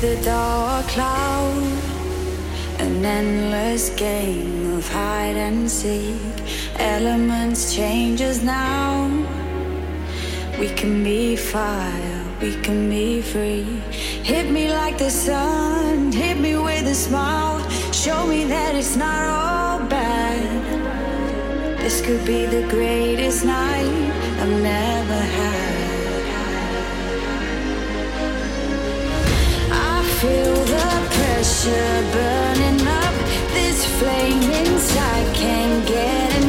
the dark cloud, an endless game of hide and seek. Elements changes now. We can be fire, we can be free. Hit me like the sun, hit me with a smile. Show me that it's not all bad. This could be the greatest night I've never pressure burning up. This flame inside can't get enough.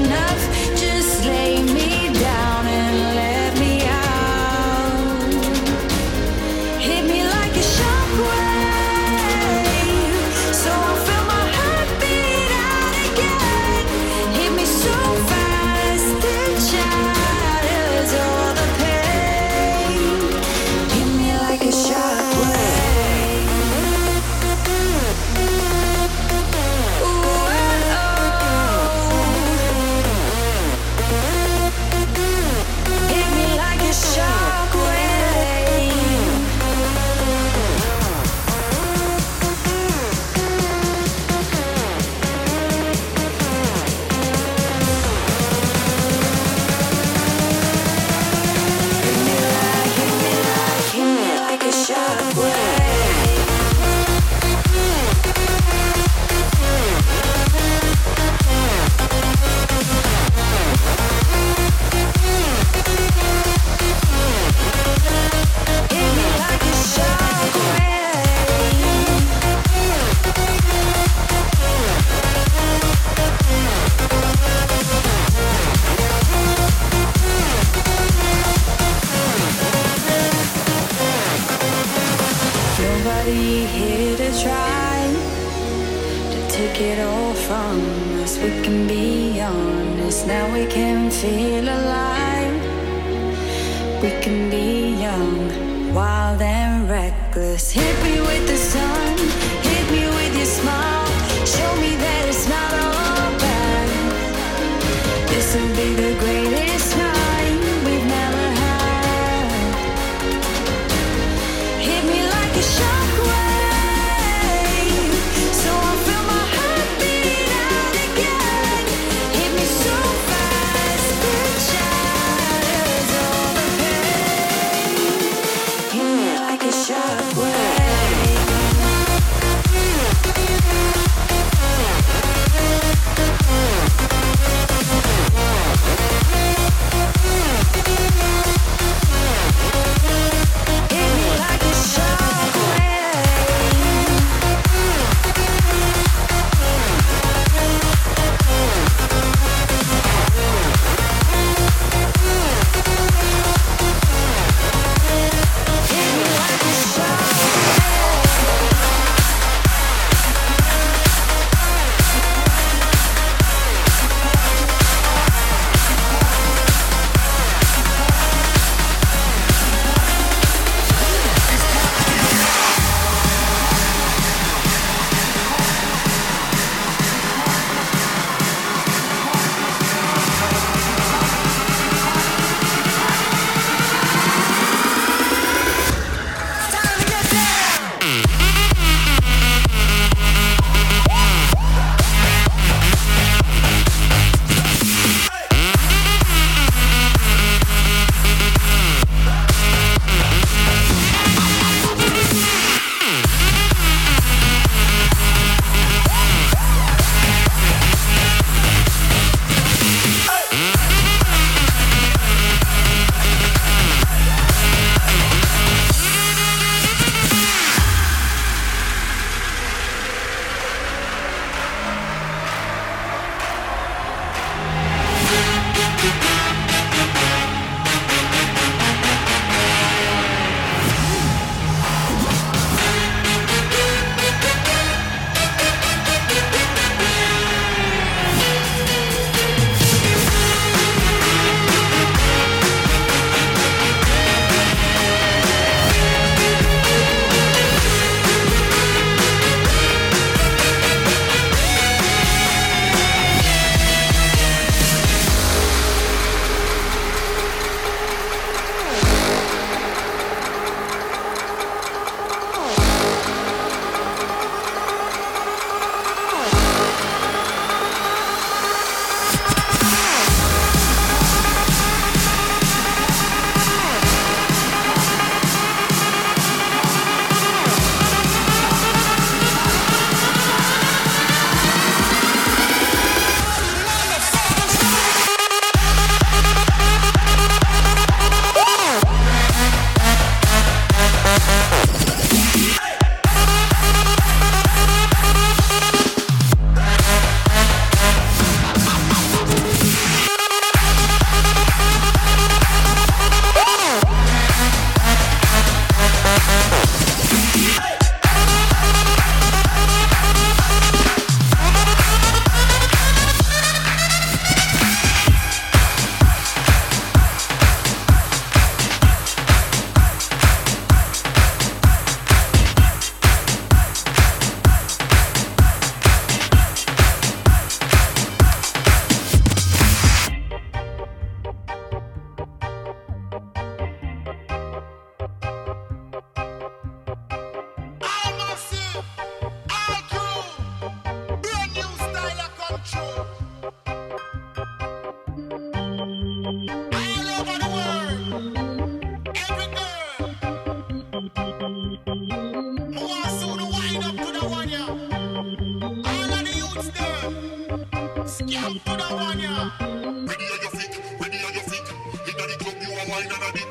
another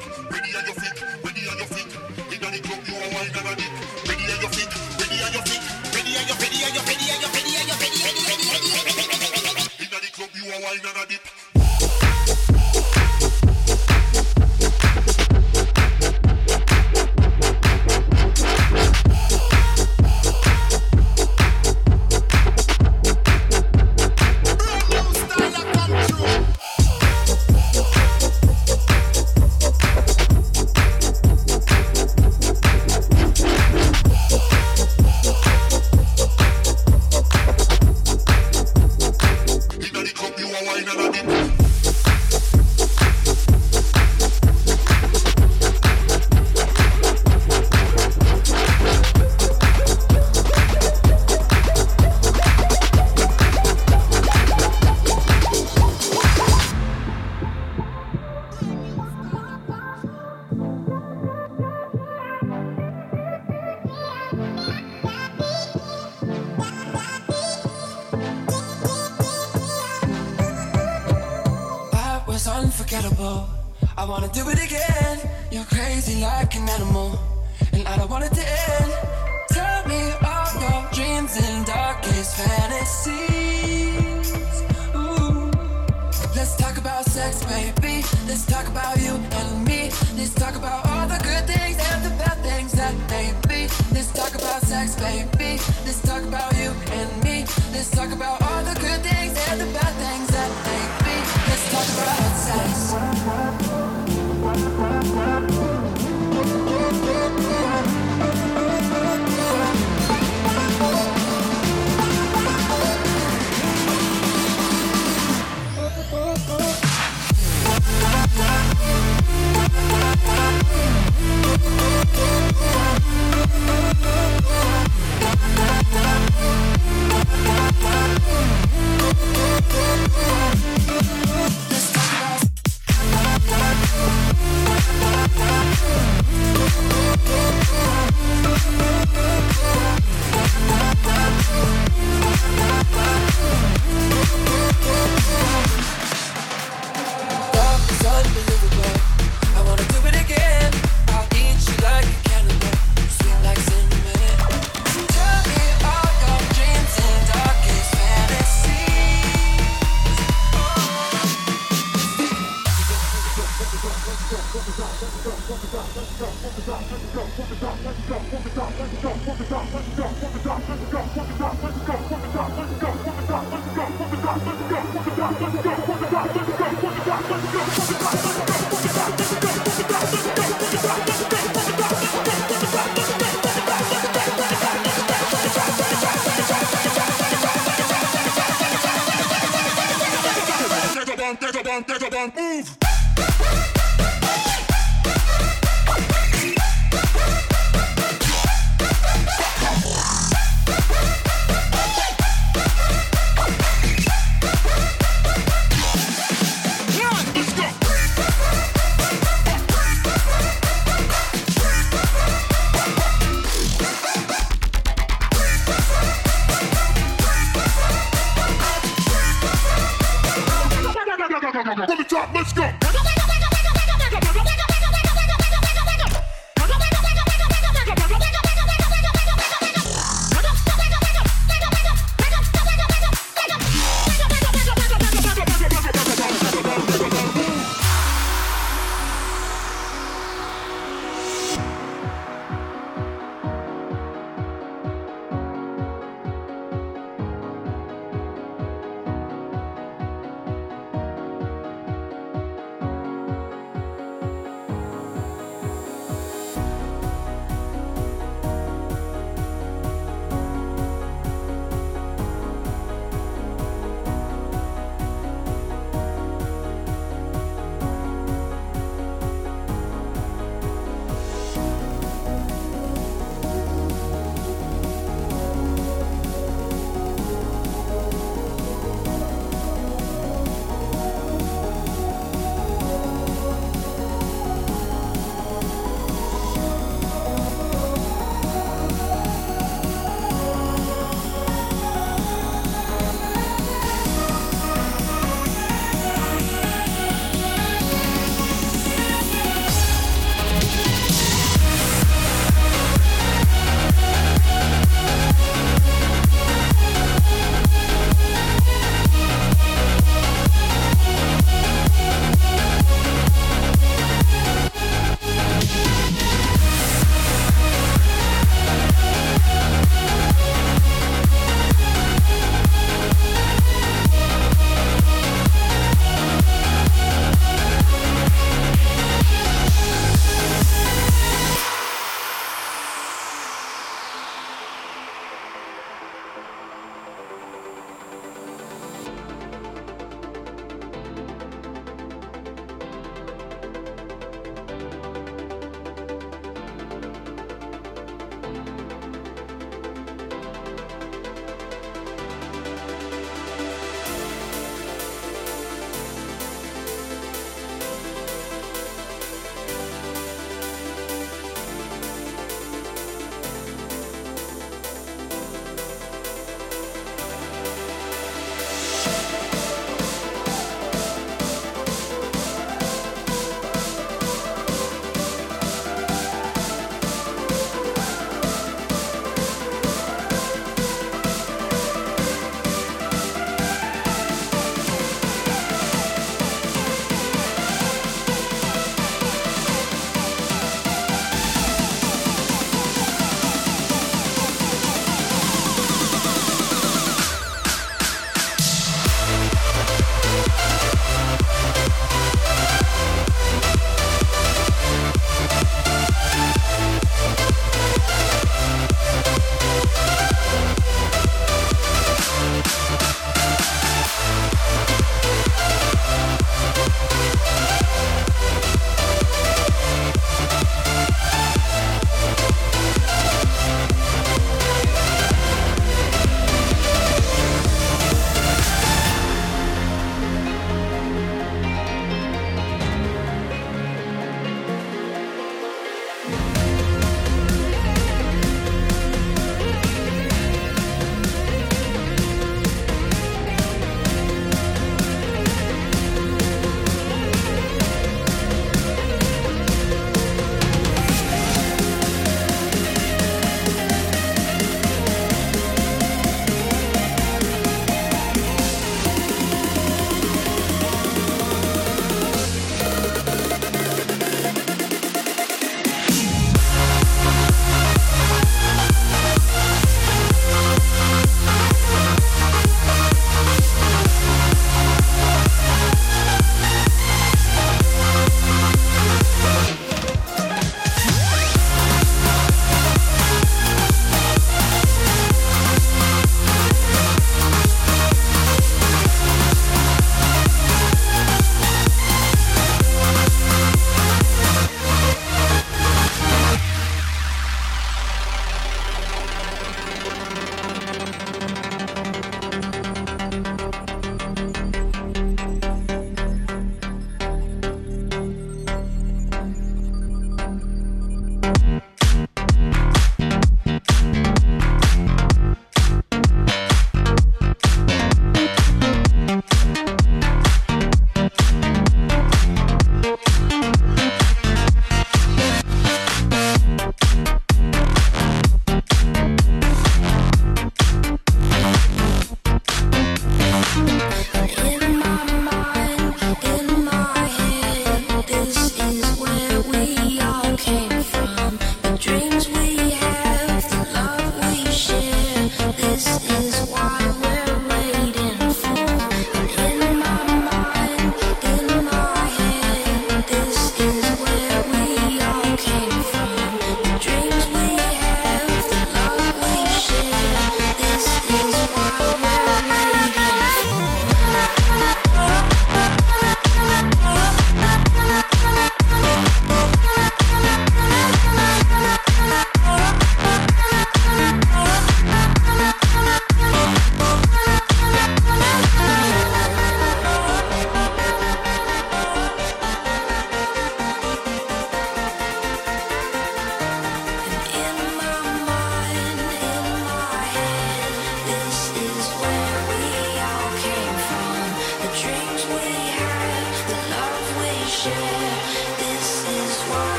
I wanna do it again. You're crazy like an animal, and I don't want it to end. Tell me all your dreams and darkest fantasies. Ooh. Let's talk about sex, baby. Let's talk about you and me. Let's talk about all the good things and the bad things that may be. Let's talk about sex, baby. go, go, go, go, go.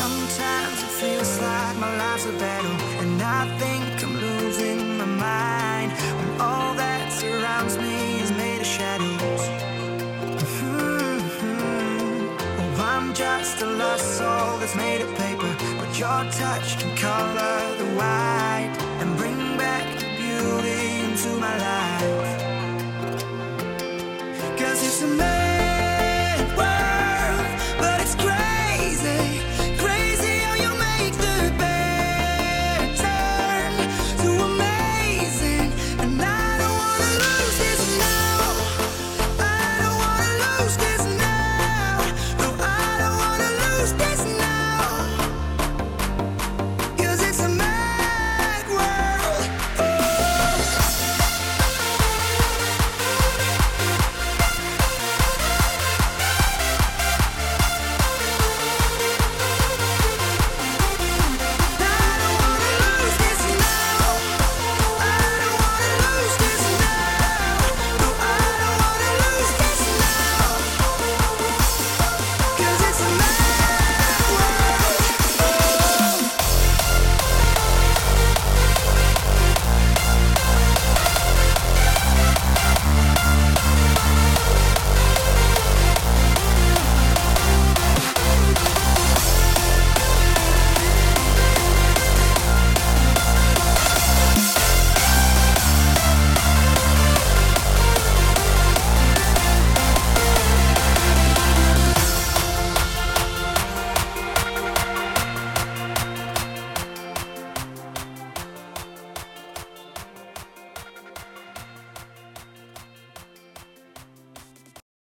Sometimes it feels like my life's a battle, and I think I'm losing my mind. When all that surrounds me is made of shadows. Mm-hmm. Oh, I'm just a lost soul that's made of paper, but your touch can color the white and bring back the beauty into my life. Cause it's amazing.